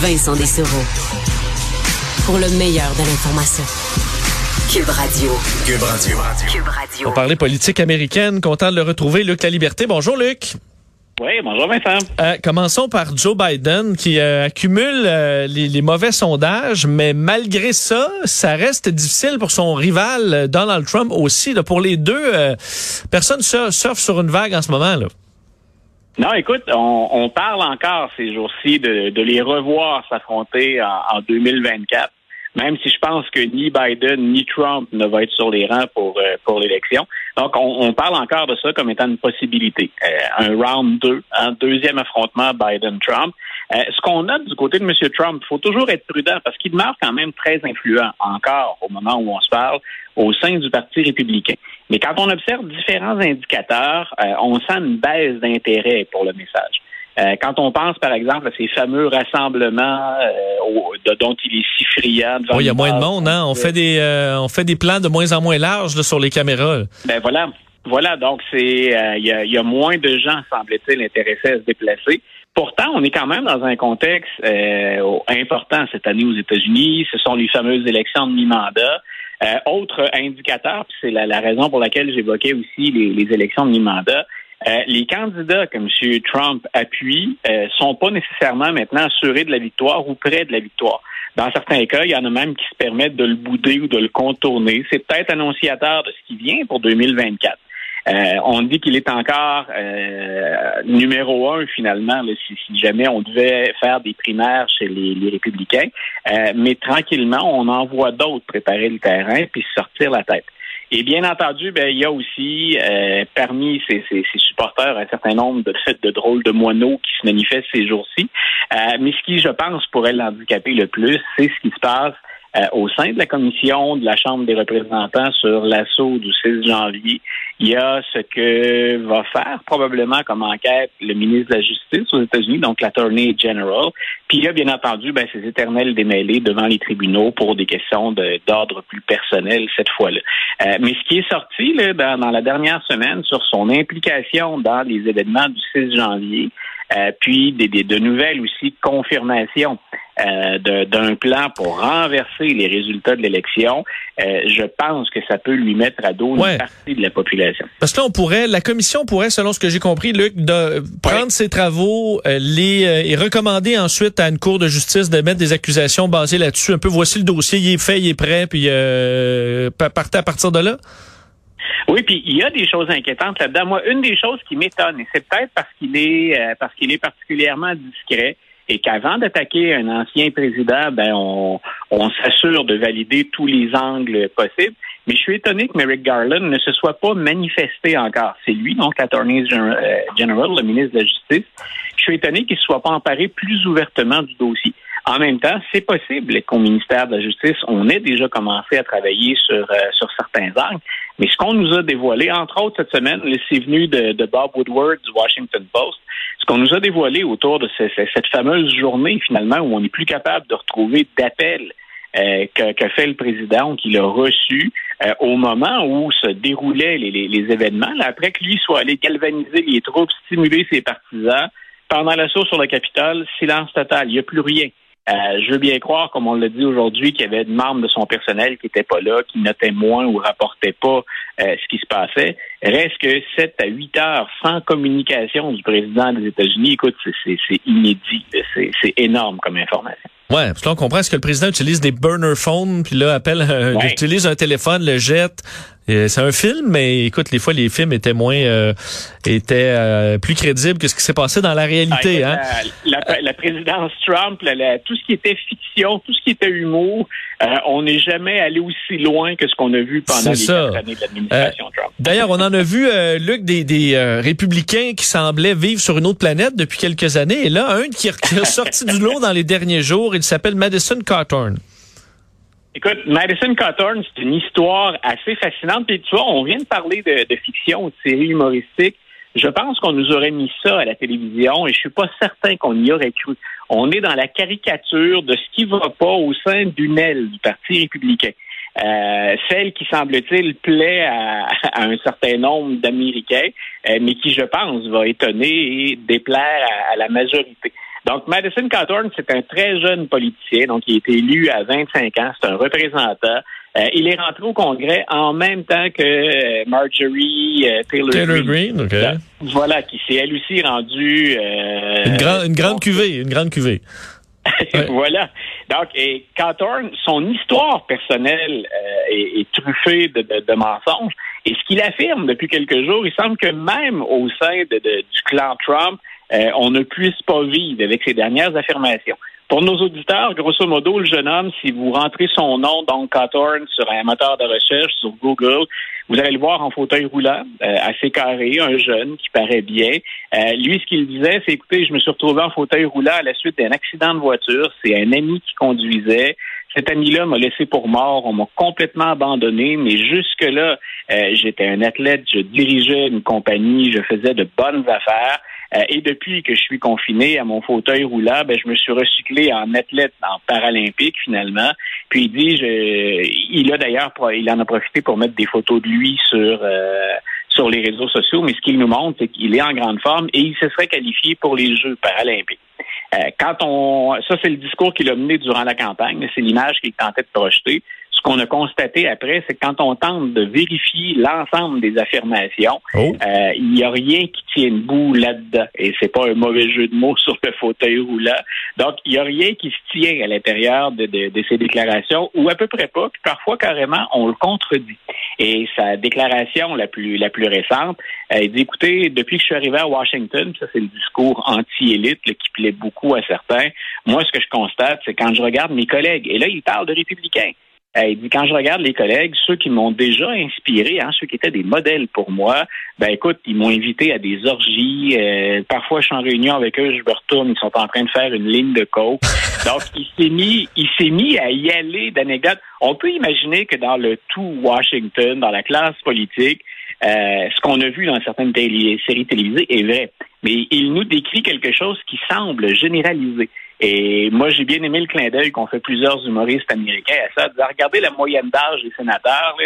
Vincent Dessereau. Pour le meilleur de l'information. Cube Radio. Cube Radio. Cube Radio. On parlait politique américaine. Content de le retrouver, Luc La Liberté. Bonjour, Luc. Oui, bonjour Vincent. Euh, commençons par Joe Biden qui euh, accumule euh, les, les mauvais sondages, mais malgré ça, ça reste difficile pour son rival Donald Trump aussi. Là, pour les deux, euh, personne sur- surfe sur une vague en ce moment. Là. Non, écoute, on, on parle encore ces jours-ci de, de les revoir s'affronter en, en 2024, même si je pense que ni Biden ni Trump ne va être sur les rangs pour, euh, pour l'élection. Donc, on, on parle encore de ça comme étant une possibilité. Euh, un round 2, un deuxième affrontement Biden-Trump. Euh, ce qu'on note du côté de M. Trump, il faut toujours être prudent parce qu'il demeure quand même très influent encore au moment où on se parle au sein du Parti républicain. Mais quand on observe différents indicateurs, euh, on sent une baisse d'intérêt pour le message. Euh, quand on pense, par exemple, à ces fameux rassemblements euh, au- de- dont il est si friand. il y a moins de monde, hein? On fait des euh, on fait des plans de moins en moins larges là, sur les caméras. Ben voilà. Voilà, donc c'est euh, il y, a, il y a moins de gens, semble-t-il, intéressés à se déplacer. Pourtant, on est quand même dans un contexte euh, important cette année aux États-Unis. Ce sont les fameuses élections de mi-mandat. Euh, autre indicateur, puis c'est la, la raison pour laquelle j'évoquais aussi les, les élections de mi-mandat, euh, les candidats que M. Trump appuie euh, sont pas nécessairement maintenant assurés de la victoire ou près de la victoire. Dans certains cas, il y en a même qui se permettent de le bouder ou de le contourner. C'est peut-être annonciateur de ce qui vient pour 2024. Euh, on dit qu'il est encore euh, numéro un finalement, là, si, si jamais on devait faire des primaires chez les, les républicains. Euh, mais tranquillement, on en voit d'autres préparer le terrain puis sortir la tête. Et bien entendu, ben, il y a aussi euh, parmi ces, ces- supporters un certain nombre de, de drôles de moineaux qui se manifestent ces jours-ci. Euh, mais ce qui, je pense, pourrait l'handicaper le plus, c'est ce qui se passe euh, au sein de la commission de la Chambre des représentants sur l'assaut du 6 janvier. Il y a ce que va faire probablement comme enquête le ministre de la Justice aux États-Unis, donc l'Attorney General. Puis il y a bien entendu ben, ces éternels démêlés devant les tribunaux pour des questions d'ordre plus personnel cette fois-là. Euh, mais ce qui est sorti là, dans, dans la dernière semaine sur son implication dans les événements du 6 janvier, euh, puis des, des- de nouvelles aussi confirmations euh, d'un plan pour renverser les résultats de l'élection, euh, je pense que ça peut lui mettre à dos Ouais. une partie de la population. Parce que là, on pourrait, la commission pourrait, selon ce que j'ai compris, Luc, de prendre ses travaux, euh, les euh, et recommander ensuite à une cour de justice de mettre des accusations basées là-dessus. Un peu, voici le dossier, il est fait, il est prêt, puis euh, pa- partez à partir de là. Oui, puis il y a des choses inquiétantes là-dedans. Moi, une des choses qui m'étonne, et c'est peut-être parce qu'il est euh, parce qu'il est particulièrement discret, et qu'avant d'attaquer un ancien président, ben on, s'assure de valider tous les angles possibles. Mais je suis étonné que Merrick Garland ne se soit pas manifesté encore. C'est lui, donc l'Attorney General, le ministre de la Justice. Je suis étonné qu'il ne soit pas emparé plus ouvertement du dossier. En même temps, c'est possible qu'au ministère de la Justice, on ait déjà commencé à travailler sur, euh, sur certains angles. Mais ce qu'on nous a dévoilé, entre autres cette semaine, c'est venu de, de Bob Woodward du Washington Post, ce qu'on nous a dévoilé autour de ce- ce- cette fameuse journée, finalement, où on n'est plus capable de retrouver d'appel euh, que, que fait le président, qu'il a reçu euh, au moment où se déroulaient les, les- les événements, là, après que lui soit allé galvaniser les troupes, stimuler ses partisans. Pendant l'assaut sur le Capitole, silence total, il n'y a plus rien. Euh, je veux bien croire, comme on l'a dit aujourd'hui, qu'il y avait des membres de son personnel qui n'étaient pas là, qui notaient moins ou rapportaient pas euh, ce qui se passait. Reste que 7 à 8 heures sans communication du président des États-Unis, écoute, c'est- c'est c'est inédit, c'est c'est énorme comme information. Ouais, parce que là, on comprend ce que le président utilise des burner phones, puis là, appelle, euh, Ouais. utilise un téléphone, le jette. C'est un film, mais écoute, les fois les films étaient moins, euh, étaient euh, plus crédibles que ce qui s'est passé dans la réalité. Ah, hein? la, la, présidence Trump, tout ce qui était fiction, tout ce qui était humour, euh, on n'est jamais allé aussi loin que ce qu'on a vu pendant les années de l'administration Trump. D'ailleurs, on en a vu, Luc, des, des républicains qui semblaient vivre sur une autre planète depuis quelques années, et là, un qui, qui est sorti du lot dans les derniers jours, il s'appelle Madison Cawthorn. Écoute, Madison Cawthorn, c'est une histoire assez fascinante. Puis tu vois, on vient de parler de, fiction, de série humoristique. Je pense qu'on nous aurait mis ça à la télévision et je suis pas certain qu'on y aurait cru. On est dans la caricature de ce qui va pas au sein d'une aile du Parti républicain. Euh, celle qui, semble-t-il, plaît à, un certain nombre d'Américains, euh, mais qui, je pense, va étonner et déplaire à la majorité. Donc, Madison Cawthorn, c'est un très jeune politicien, donc il a été élu à 25 ans, c'est un représentant. Euh, il est rentré au Congrès en même temps que euh, Marjorie euh, Taylor, Taylor, Green. voilà, qui s'est elle aussi rendue... une, une grande cuvée, une grande cuvée. voilà. Donc, et Cawthorn, son histoire personnelle est, truffée de, de, mensonges. Et ce qu'il affirme depuis quelques jours, il semble que même au sein de, du clan Trump, euh, on ne puisse pas vivre avec ces dernières affirmations. Pour nos auditeurs, grosso modo, le jeune homme, si vous rentrez son nom, donc Cawthorn, sur un moteur de recherche, sur Google, vous allez le voir en fauteuil roulant, euh, assez carré, un jeune qui paraît bien. Euh, lui, ce qu'il disait, c'est écoutez, je me suis retrouvé en fauteuil roulant à la suite d'un accident de voiture. C'est un ami qui conduisait. Cet ami-là m'a laissé pour mort. On m'a complètement abandonné, mais jusque-là, j'étais un athlète, je dirigeais une compagnie, je faisais de bonnes affaires. Euh, et depuis que je suis confiné à mon fauteuil roulant, ben, je me suis recyclé en athlète en paralympique finalement. Puis il dit, je, il a d'ailleurs, il en a profité pour mettre des photos de lui sur euh, sur les réseaux sociaux. Mais ce qu'il nous montre, c'est qu'il est en grande forme et il se serait qualifié pour les Jeux paralympiques. Euh, quand on, ça c'est le discours qu'il a mené durant la campagne, c'est l'image qu'il tentait de projeter ce qu'on a constaté après, c'est que quand on tente de vérifier l'ensemble des affirmations, oh. euh, il n'y a rien qui tienne bout là-dedans. Et c'est pas un mauvais jeu de mots sur le fauteuil roulant. Donc, il n'y a rien qui se tient à l'intérieur de, ces déclarations, ou à peu près pas. Puis parfois, carrément, on le contredit. Et sa déclaration la plus la plus récente, elle euh, dit écoutez, depuis que je suis arrivé à Washington, ça c'est le discours anti-élite qui plaît beaucoup à certains. Moi, ce que je constate, c'est quand je regarde mes collègues, et là, il parle de républicains. Euh, il dit quand je regarde les collègues, ceux qui m'ont déjà inspiré, hein, ceux qui étaient des modèles pour moi, ben écoute, ils m'ont invité à des orgies. Euh, parfois, je suis en réunion avec eux, je me retourne, ils sont en train de faire une ligne de coke. Donc, il s'est mis, il s'est mis à y aller d'anecdotes. On peut imaginer que dans le tout Washington, dans la classe politique, euh, ce qu'on a vu dans certaines séries télévisées est vrai. Mais il nous décrit quelque chose qui semble généralisé. Et moi, j'ai bien aimé le clin d'œil qu'ont fait plusieurs humoristes américains à ça, de regarder la moyenne d'âge des sénateurs.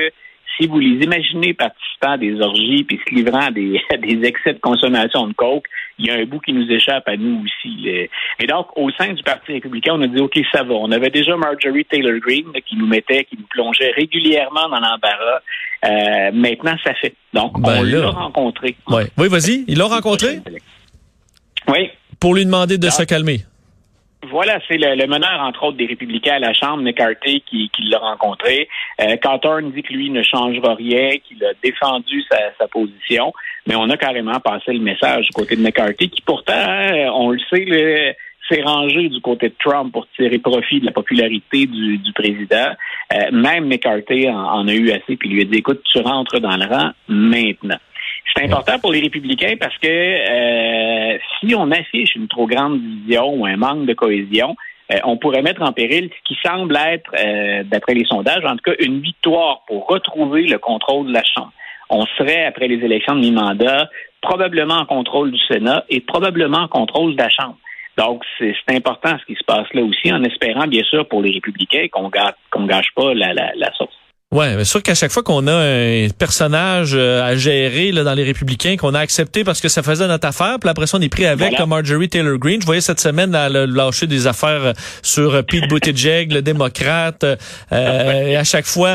si vous les imaginez participant à des orgies puis se livrant à des, des excès de consommation de coke, il y a un bout qui nous échappe à nous aussi. Et donc, au sein du Parti républicain, on a dit, OK, ça va. On avait déjà Marjorie Taylor Greene qui nous mettait, qui nous plongeait régulièrement dans l'embarras. Euh, maintenant, ça fait. Donc, ben on l'a rencontré. Oui, vas-y. Il l'a rencontré? Oui. Pour lui demander de se calmer. Voilà, c'est le, meneur, entre autres, des républicains à la Chambre, McCarthy, qui, qui l'a rencontré. Euh, dit que lui ne changera rien, qu'il a défendu sa, position, mais on a carrément passé le message du côté de McCarthy, qui pourtant, hein, on le sait, s'est rangé du côté de Trump pour tirer profit de la popularité du, président. Euh, même McCarthy en, en, a eu assez, puis lui a dit, écoute, tu rentres dans le rang maintenant. C'est important pour les républicains parce que euh, si on affiche une trop grande vision ou un manque de cohésion, euh, on pourrait mettre en péril ce qui semble être, euh, d'après les sondages, en tout cas, une victoire pour retrouver le contrôle de la Chambre. On serait, après les élections de mi-mandat, probablement en contrôle du Sénat et probablement en contrôle de la Chambre. Donc, c'est important ce qui se passe là aussi, en espérant, bien sûr, pour les républicains qu'on ne gâche pas la, la, la source. Ouais, mais sûr qu'à chaque fois qu'on a un personnage euh, à gérer là, dans les Républicains, qu'on a accepté parce que ça faisait notre affaire, puis après ça, on est pris avec comme Marjorie Taylor Greene. Je voyais cette semaine lâcher des affaires euh, sur euh, Pete Buttigieg, le démocrate. Euh, et à chaque fois,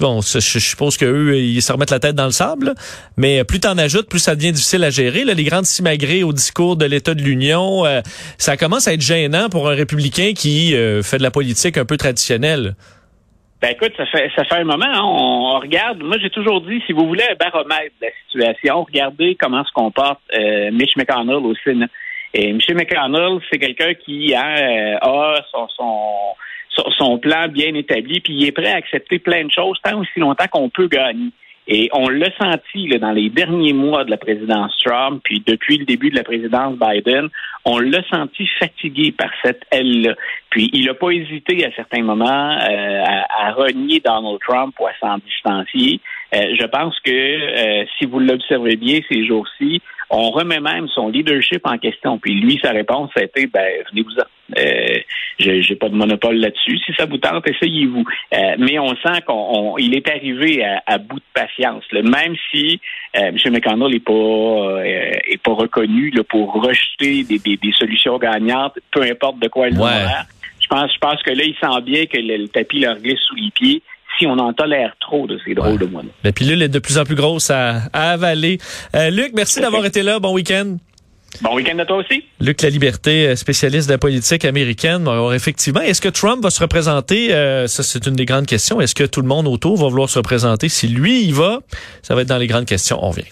bon, je, suppose qu'eux, ils se remettent la tête dans le sable. Mais plus t'en ajoutes, plus ça devient difficile à gérer. Là, les grandes simagrées au discours de l'État de l'Union, ça commence à être gênant pour un républicain qui fait de la politique un peu traditionnelle. Ben écoute, ça fait ça fait un moment. Hein, on, regarde. Moi, j'ai toujours dit, si vous voulez un baromètre de la situation, regardez comment se comporte euh, Mitch McConnell au Sénat. Et M. McConnell, c'est quelqu'un qui hein, a son, son, son plan bien établi, puis il est prêt à accepter plein de choses tant aussi longtemps qu'on peut gagner. Et on l'a senti dans les derniers mois de la présidence Trump, puis depuis le début de la présidence Biden, on l'a senti fatigué par cette aile-là. Puis il n'a pas hésité à certains moments euh, à, renier Donald Trump ou à s'en distancier. Euh, je pense que euh, si vous l'observez bien ces jours-ci, on remet même son leadership en question. Puis lui, sa réponse, a été, ben, venez-vous-en. Euh, j'ai pas de monopole là-dessus. Si ça vous tente, essayez-vous. Euh, mais on sent qu'il est arrivé à, bout de patience. Même si euh, M. McConnell n'est pas euh, est pas reconnu là, pour rejeter des, des, solutions gagnantes, peu importe de quoi elles ouais. Je pense, je pense que là, il sent bien que le, tapis leur glisse sous les pieds on en tolère trop de ces drôles de moines. La pilule est de plus en plus grosse à, avaler. Luc, merci d'avoir été là. Bon week-end. Bon week-end à toi aussi. Luc La Liberté, euh, spécialiste de la politique américaine. Alors, effectivement, est-ce que Trump va se représenter? Euh, ça, c'est une des grandes questions. Est-ce que tout le monde autour va vouloir se représenter? Si lui, il va, ça va être dans les grandes questions. On revient.